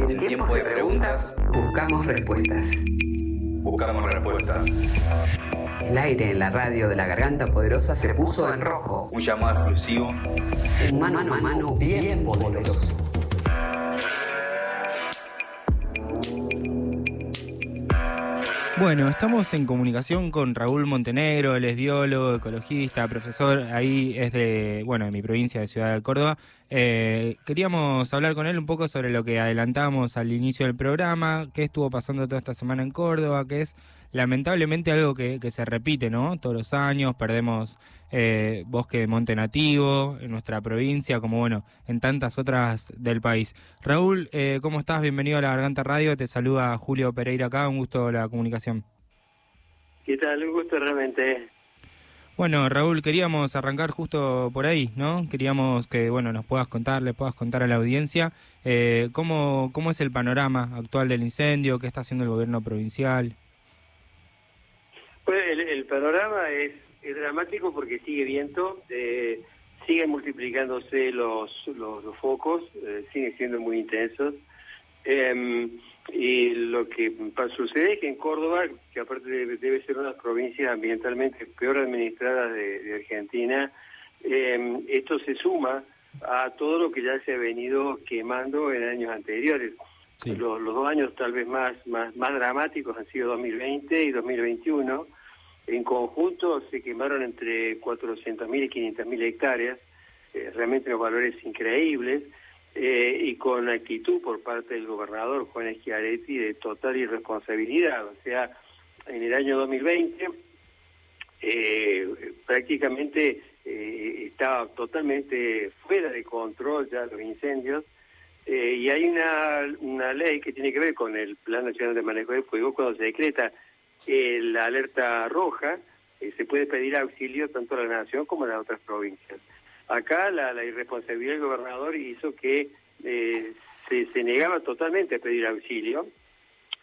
En tiempos de preguntas, buscamos respuestas. Buscamos respuestas. El aire en la radio de la garganta poderosa se puso en rojo. Un llamado exclusivo. Un mano a mano bien poderoso. Bueno, estamos en comunicación con Raúl Montenegro, él es biólogo, ecologista, profesor, ahí es de, bueno, de mi provincia de Ciudad de Córdoba. Eh, queríamos hablar con él un poco sobre lo que adelantamos al inicio del programa, qué estuvo pasando toda esta semana en Córdoba, que es lamentablemente algo que, que se repite, ¿no? Todos los años perdemos eh, bosque de monte nativo en nuestra provincia, como bueno, en tantas otras del país. Raúl, eh, ¿cómo estás? Bienvenido a la Garganta Radio, te saluda Julio Pereira acá, un gusto la comunicación. ¿Qué tal? Un gusto realmente. Bueno, Raúl, queríamos arrancar justo por ahí, ¿no? Queríamos que, bueno, nos puedas contar, le puedas contar a la audiencia eh, cómo, cómo es el panorama actual del incendio, qué está haciendo el gobierno provincial. El, panorama es, es, dramático porque sigue viento, eh, siguen multiplicándose los, los, los focos, eh, siguen siendo muy intensos. Eh, y lo que sucede es que en Córdoba, que aparte debe, debe ser una provincia ambientalmente peor administrada de, de Argentina, eh, esto se suma a todo lo que ya se ha venido quemando en años anteriores. Sí. Los, los, dos años tal vez más, más, más dramáticos han sido 2020 y 2021. En conjunto se quemaron entre 400.000 y 500.000 hectáreas, eh, realmente los valores increíbles eh, y con actitud por parte del gobernador Juan Schiaretti de total irresponsabilidad. O sea, en el año 2020 eh, prácticamente eh, estaba totalmente fuera de control ya los incendios y hay una, una ley que tiene que ver con el Plan Nacional de Manejo de Fuego cuando se decreta la alerta roja, se puede pedir auxilio tanto a la nación como a las otras provincias. Acá la, irresponsabilidad del gobernador hizo que eh, se, se, negaba totalmente a pedir auxilio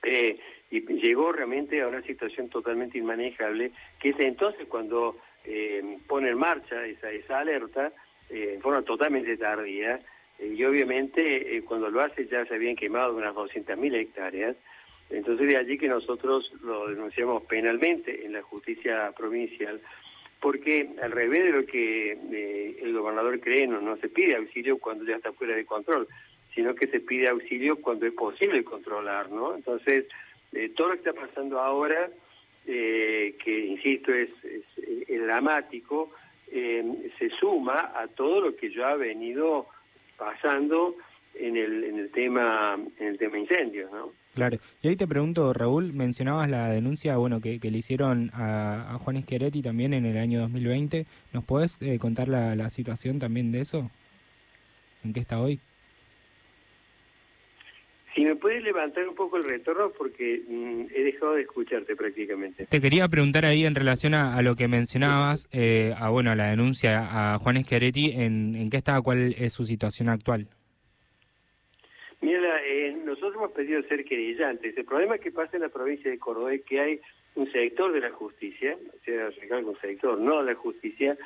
eh, y llegó realmente a una situación totalmente inmanejable, que es entonces cuando eh, pone en marcha esa, esa alerta en forma totalmente tardía y obviamente cuando lo hace ya se habían quemado unas 200.000 hectáreas, entonces de allí que nosotros lo denunciamos penalmente en la justicia provincial porque al revés de lo que eh, el gobernador cree, no, no se pide auxilio cuando ya está fuera de control, sino que se pide auxilio cuando es posible controlar, ¿no? Entonces, eh, todo lo que está pasando ahora, eh, que insisto es, dramático, se suma a todo lo que ya ha venido pasando en el, en el tema en el tema incendios, ¿no? Claro. Y ahí te pregunto, Raúl, mencionabas la denuncia bueno que, que le hicieron a, a Juan Schiaretti también en el año 2020. ¿Nos podés eh, contar la, la situación también de eso? ¿En qué está hoy? Si me puedes levantar un poco el retorno porque mm, he dejado de escucharte prácticamente. Te quería preguntar ahí en relación a, a lo que mencionabas, eh, a bueno a la denuncia a Juan Schiaretti, en, en qué está, cuál es su situación actual. Mira, eh, nosotros hemos pedido ser querellantes. El problema que pasa en la provincia de Córdoba es que hay un sector de la justicia, o sea, recalco un sector, no la justicia,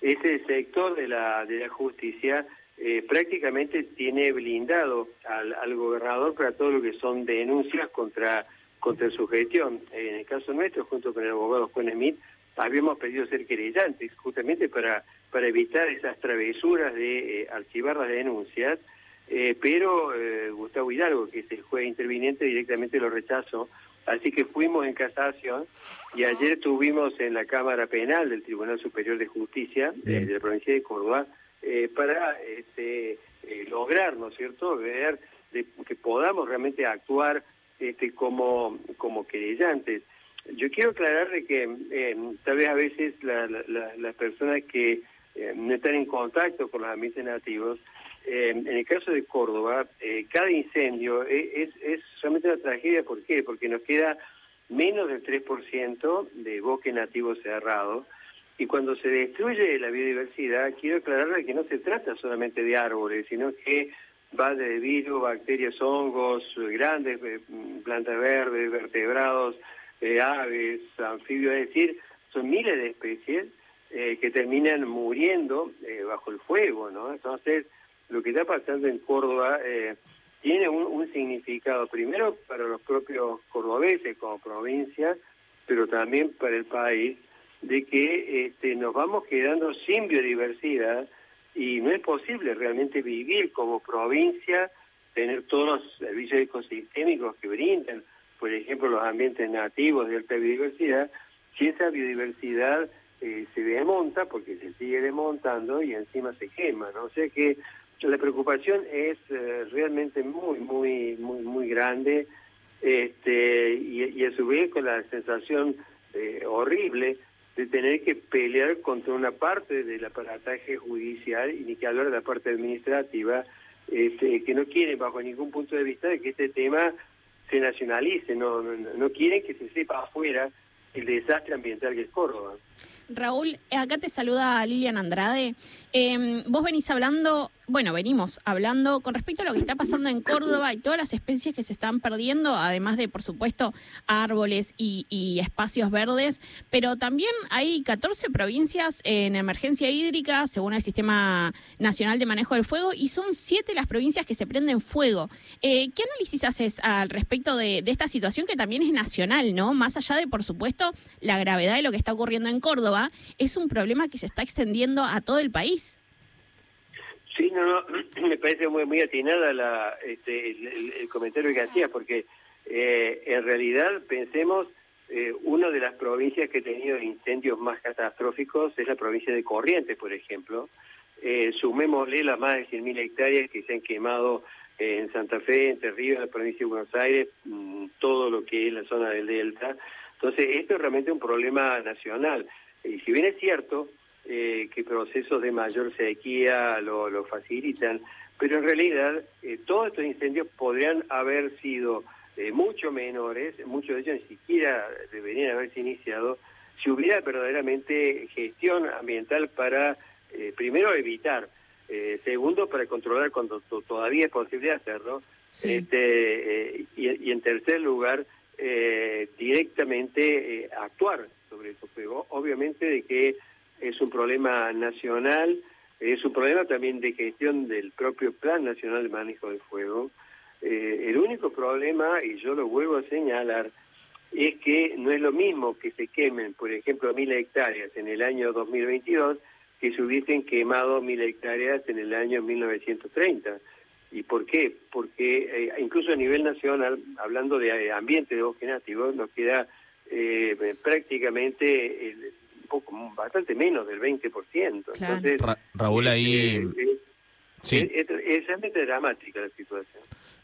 ese sector de la, de la justicia eh, prácticamente tiene blindado al, al, gobernador para todo lo que son denuncias contra, contra su gestión. En el caso nuestro, junto con el abogado Juan Smith, habíamos pedido ser querellantes, justamente para, para evitar esas travesuras de eh, archivar las denuncias, eh, pero eh, Gustavo Hidalgo, que es el juez interviniente, directamente lo rechazó. Así que fuimos en casación y ayer tuvimos en la Cámara Penal del Tribunal Superior de Justicia eh, de la provincia de Córdoba eh, para este, eh, lograr, ¿no es cierto?, ver de, que podamos realmente actuar este, como, como querellantes. Yo quiero aclarar de que eh, tal vez a veces las la, la, personas que no están en contacto con los ambientes nativos, eh, en el caso de Córdoba, cada incendio es, es realmente una tragedia. ¿Por qué? Porque nos queda menos del 3% de bosque nativo cerrado, y cuando se destruye la biodiversidad, quiero aclararle que no se trata solamente de árboles, sino que va de virus, bacterias, hongos, grandes eh, plantas verdes, vertebrados, eh, aves, anfibios, es decir, son miles de especies eh, que terminan muriendo eh, bajo el fuego, ¿no? Entonces, lo que está pasando en Córdoba eh, tiene un, significado, primero para los propios cordobeses como provincia, pero también para el país, de que este, nos vamos quedando sin biodiversidad y no es posible realmente vivir como provincia, tener todos los servicios ecosistémicos que brindan, por ejemplo, los ambientes nativos de alta biodiversidad, si esa biodiversidad eh, se desmonta, porque se sigue desmontando y encima se quema, ¿no? O sea que la preocupación es eh, realmente muy, muy, muy, muy grande este, y, a su vez con la sensación eh, horrible de tener que pelear contra una parte del aparataje judicial y ni que hablar de la parte administrativa este, que no quieren bajo ningún punto de vista de que este tema se nacionalice, no, no, no quieren que se sepa afuera el desastre ambiental que es Córdoba. Raúl, acá te saluda Lilian Andrade. Eh, vos venís hablando bueno, venimos hablando con respecto a lo que está pasando en Córdoba y todas las especies que se están perdiendo, además de, por supuesto, árboles y, espacios verdes, pero también hay 14 provincias en emergencia hídrica, según el Sistema Nacional de Manejo del Fuego, y son siete las provincias que se prenden fuego. Eh, ¿Qué análisis haces al respecto de esta situación que también es nacional, ¿no? Más allá de, por supuesto, la gravedad de lo que está ocurriendo en Córdoba, es un problema que se está extendiendo a todo el país. Sí, no, no, me parece muy muy atinada la, este, el, comentario que hacía, porque eh, en realidad pensemos, eh, una de las provincias que ha tenido incendios más catastróficos es la provincia de Corrientes, por ejemplo. Eh, sumémosle las más de 100.000 hectáreas que se han quemado en Santa Fe, en Ríos, en la provincia de Buenos Aires, mm, todo lo que es la zona del Delta. Entonces, esto es realmente un problema nacional. Y si bien es cierto, eh, que procesos de mayor sequía lo, lo facilitan, pero en realidad eh, todos estos incendios podrían haber sido eh, mucho menores, muchos de ellos ni siquiera deberían haberse iniciado, si hubiera verdaderamente gestión ambiental para, primero, evitar, segundo, para controlar cuando todavía es posible hacerlo, este, y, y, en tercer lugar, directamente actuar sobre eso. Pero obviamente de que es un problema nacional, es un problema también de gestión del propio Plan Nacional de Manejo del Fuego. Eh, el único problema, y yo lo vuelvo a señalar, es que no es lo mismo que se quemen, por ejemplo, mil hectáreas en el año 2022 que se hubiesen quemado mil hectáreas en el año 1930. ¿Y por qué? Porque eh, incluso a nivel nacional, hablando de ambiente de bosque nativo, nos queda eh, prácticamente el, poco, bastante menos del 20%. Entonces, Raúl, ahí... Eh, eh, sí. es, es realmente dramática la situación.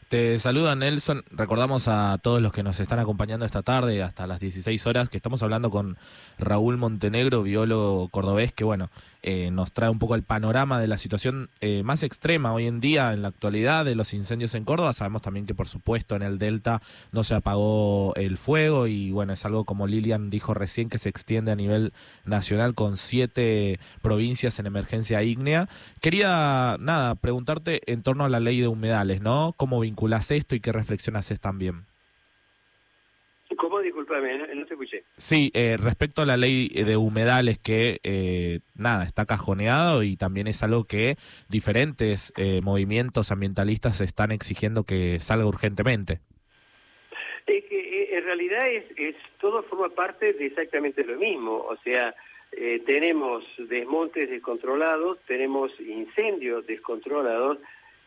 Te saluda Nelson. Recordamos a todos los que nos están acompañando esta tarde hasta las 16 horas que estamos hablando con Raúl Montenegro, biólogo cordobés, que bueno, eh, nos trae un poco el panorama de la situación eh, más extrema hoy en día en la actualidad de los incendios en Córdoba. Sabemos también que por supuesto en el Delta no se apagó el fuego y bueno, es algo como Lilian dijo recién que se extiende a nivel nacional con siete provincias en emergencia ígnea. Quería, nada, preguntarte en torno a la ley de humedales, ¿no? ¿Cómo vinculas esto y qué reflexión haces también? ¿Cómo? Disculpame, no, te escuché. Sí, eh, respecto a la ley de humedales que, eh, nada, está cajoneado y también es algo que diferentes eh, movimientos ambientalistas están exigiendo que salga urgentemente. Es que en realidad es, es todo forma parte de exactamente lo mismo, o sea, tenemos desmontes descontrolados, tenemos incendios descontrolados,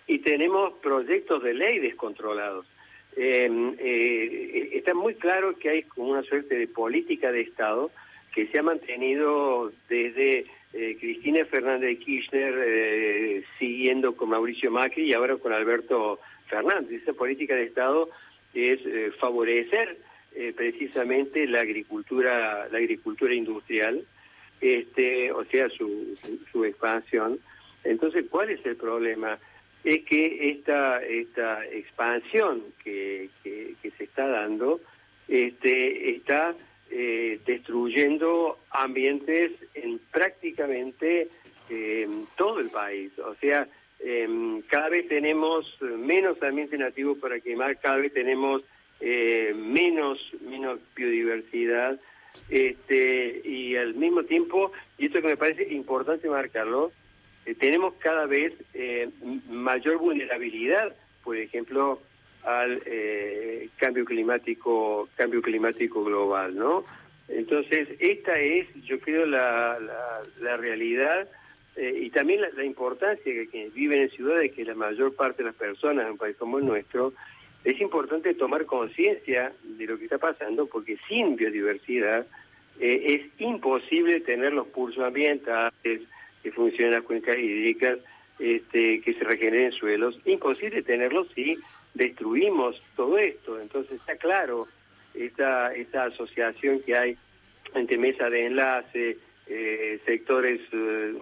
y tenemos proyectos de ley descontrolados. Em, eh, está muy claro que hay como una suerte de política de Estado que se ha mantenido desde eh, Cristina Fernández de Kirchner, eh, siguiendo con Mauricio Macri y ahora con Alberto Fernández. Esa política de Estado es eh, favorecer precisamente la agricultura, la agricultura industrial, este, o sea, su, su, su expansión. Entonces, ¿cuál es el problema? Es que esta, esta expansión que, que, se está dando este, está eh, destruyendo ambientes en prácticamente eh, todo el país. O sea, em, cada vez tenemos menos ambiente nativo para quemar, cada vez tenemos eh, menos, menos biodiversidad. Este, y al mismo tiempo, y esto que me parece importante marcarlo, eh, tenemos cada vez eh, mayor vulnerabilidad, por ejemplo, al eh, cambio climático cambio climático global, ¿no? Entonces esta es, yo creo, la, la, la realidad eh, y también la, la, importancia que quienes viven en ciudades, que la mayor parte de las personas en un país como el nuestro, es importante tomar conciencia de lo que está pasando, porque sin biodiversidad eh, es imposible tener los pulsos ambientales, que funcionen las cuencas hídricas, este, que se regeneren suelos, imposible tenerlos si destruimos todo esto. Entonces está claro esta, esta asociación que hay entre mesa de enlace, eh, sectores eh,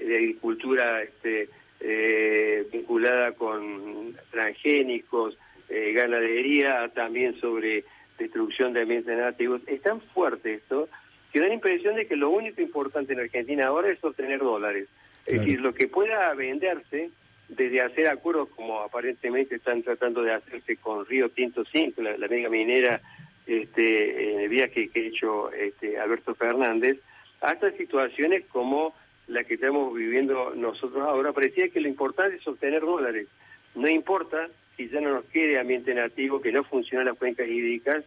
de agricultura este, eh, vinculada con transgénicos, eh, ganadería, también sobre destrucción de ambientes nativos. Es tan fuerte esto que da la impresión de que lo único importante en Argentina ahora es obtener dólares. Es decir, lo que pueda venderse desde hacer acuerdos como aparentemente están tratando de hacerse con Río Tinto 5, la, la mega minera este, en el viaje que ha hecho este, Alberto Fernández, hasta situaciones como la que estamos viviendo nosotros ahora. Parecía que lo importante es obtener dólares. No importa si ya no nos quede ambiente nativo, que no funcionan las cuencas hídricas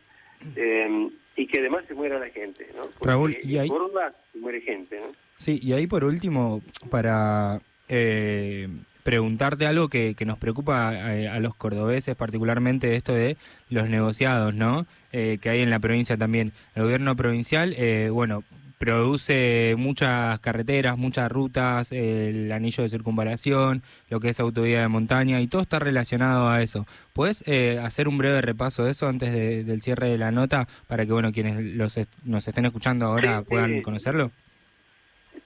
eh, y que además se muera la gente, ¿no? Porque Raúl, y ahí... Córdoba se muere gente, ¿no? Sí, y ahí por último, para eh, preguntarte algo que, que nos preocupa a, a, los cordobeses, particularmente esto de los negociados, ¿no? Eh, que hay en la provincia también. El gobierno provincial, eh, bueno, produce muchas carreteras, muchas rutas, el anillo de circunvalación, lo que es autovía de montaña y todo está relacionado a eso. ¿Puedes eh, hacer un breve repaso de eso antes de, del cierre de la nota para que bueno quienes los est nos estén escuchando ahora Sí, puedan conocerlo?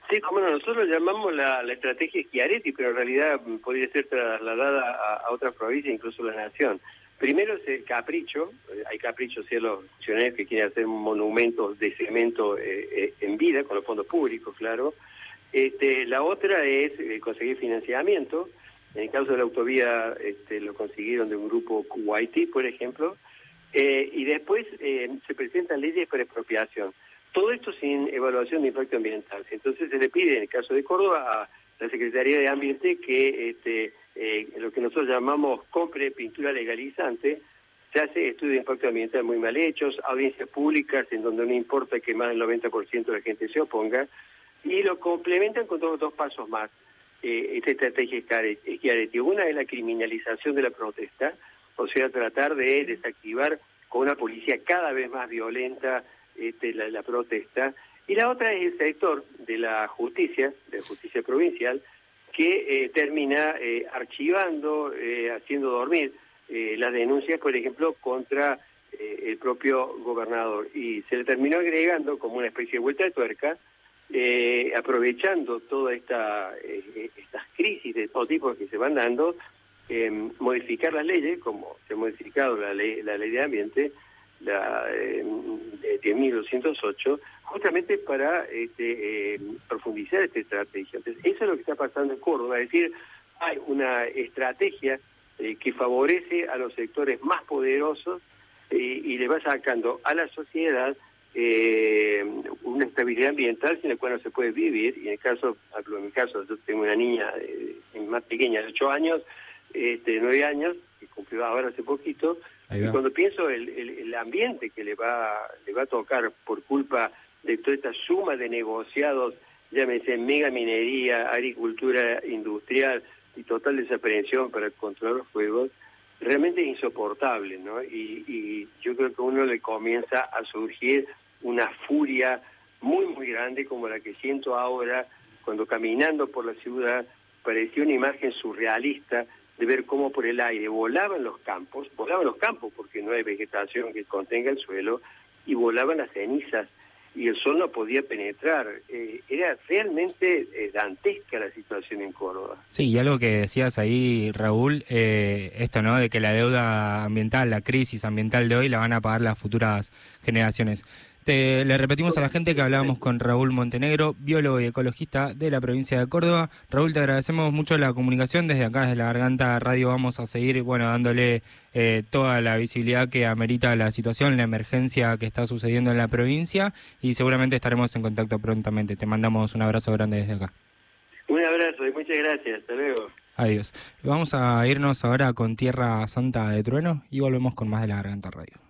Sí, como no, nosotros llamamos la, la estrategia Schiaretti, pero en realidad mm, podría ser trasladada a, a otras provincias, incluso la nación. Primero es el capricho, eh, hay caprichos de los funcionarios que quieren hacer monumentos de cemento eh, eh, en vida, con los fondos públicos, claro. Este, la otra es conseguir financiamiento. En el caso de la autovía este, lo consiguieron de un grupo Kuwaiti, por ejemplo. Eh, y después eh, se presentan leyes para expropiación. Todo esto sin evaluación de impacto ambiental. Entonces se le pide, en el caso de Córdoba, a la Secretaría de Ambiente que este, eh, lo que nosotros llamamos compre pintura legalizante, se hace estudios de impacto ambiental muy mal hechos, audiencias públicas en donde no importa que más del 90% de la gente se oponga, y lo complementan con todos dos pasos más. Eh, esta estrategia Schiaretti. Una es la criminalización de la protesta, o sea, tratar de desactivar con una policía cada vez más violenta este, la, la protesta. Y la otra es el sector de la justicia, de justicia provincial, que eh, termina eh, archivando, eh, haciendo dormir eh, las denuncias, por ejemplo, contra el propio gobernador. Y se le terminó agregando como una especie de vuelta de tuerca, aprovechando todas esta, estas crisis de todo tipo que se van dando, eh, modificar las leyes, como se ha modificado la ley, la ley de ambiente, la eh, de 10.208, justamente para este, eh, profundizar esta estrategia. Entonces, eso es lo que está pasando en Córdoba, es decir, hay una estrategia eh, que favorece a los sectores más poderosos eh, y le va sacando a la sociedad eh, una estabilidad ambiental sin la cual no se puede vivir. Y en el caso, en mi caso, yo tengo una niña más pequeña de 8 años, este, de 9 años, que cumplió ahora hace poquito, y cuando pienso el, el, el ambiente que le va, le va a tocar por culpa de toda esta suma de negociados, llámese mega minería, agricultura industrial y total desaprensión para controlar los fuegos, realmente es insoportable, ¿no? Y, y yo creo que a uno le comienza a surgir una furia muy, muy grande como la que siento ahora cuando caminando por la ciudad parecía una imagen surrealista de ver cómo por el aire volaban los campos, volaban los campos porque no hay vegetación que contenga el suelo, y volaban las cenizas y el sol no podía penetrar. Eh, era realmente eh, dantesca la situación en Córdoba. Sí, y algo que decías ahí, Raúl, eh, esto, ¿no? De que la deuda ambiental, la crisis ambiental de hoy la van a pagar las futuras generaciones. Te, le repetimos a la gente que hablábamos con Raúl Montenegro, biólogo y ecologista de la provincia de Córdoba. Raúl, te agradecemos mucho la comunicación. Desde acá, desde la Garganta Radio, vamos a seguir, bueno, dándole eh, toda la visibilidad que amerita la situación, la emergencia que está sucediendo en la provincia y seguramente estaremos en contacto prontamente. Te mandamos un abrazo grande desde acá. Un abrazo y muchas gracias. Hasta luego. Adiós. Vamos a irnos ahora con Tierra Santa de Trueno y volvemos con más de la Garganta Radio.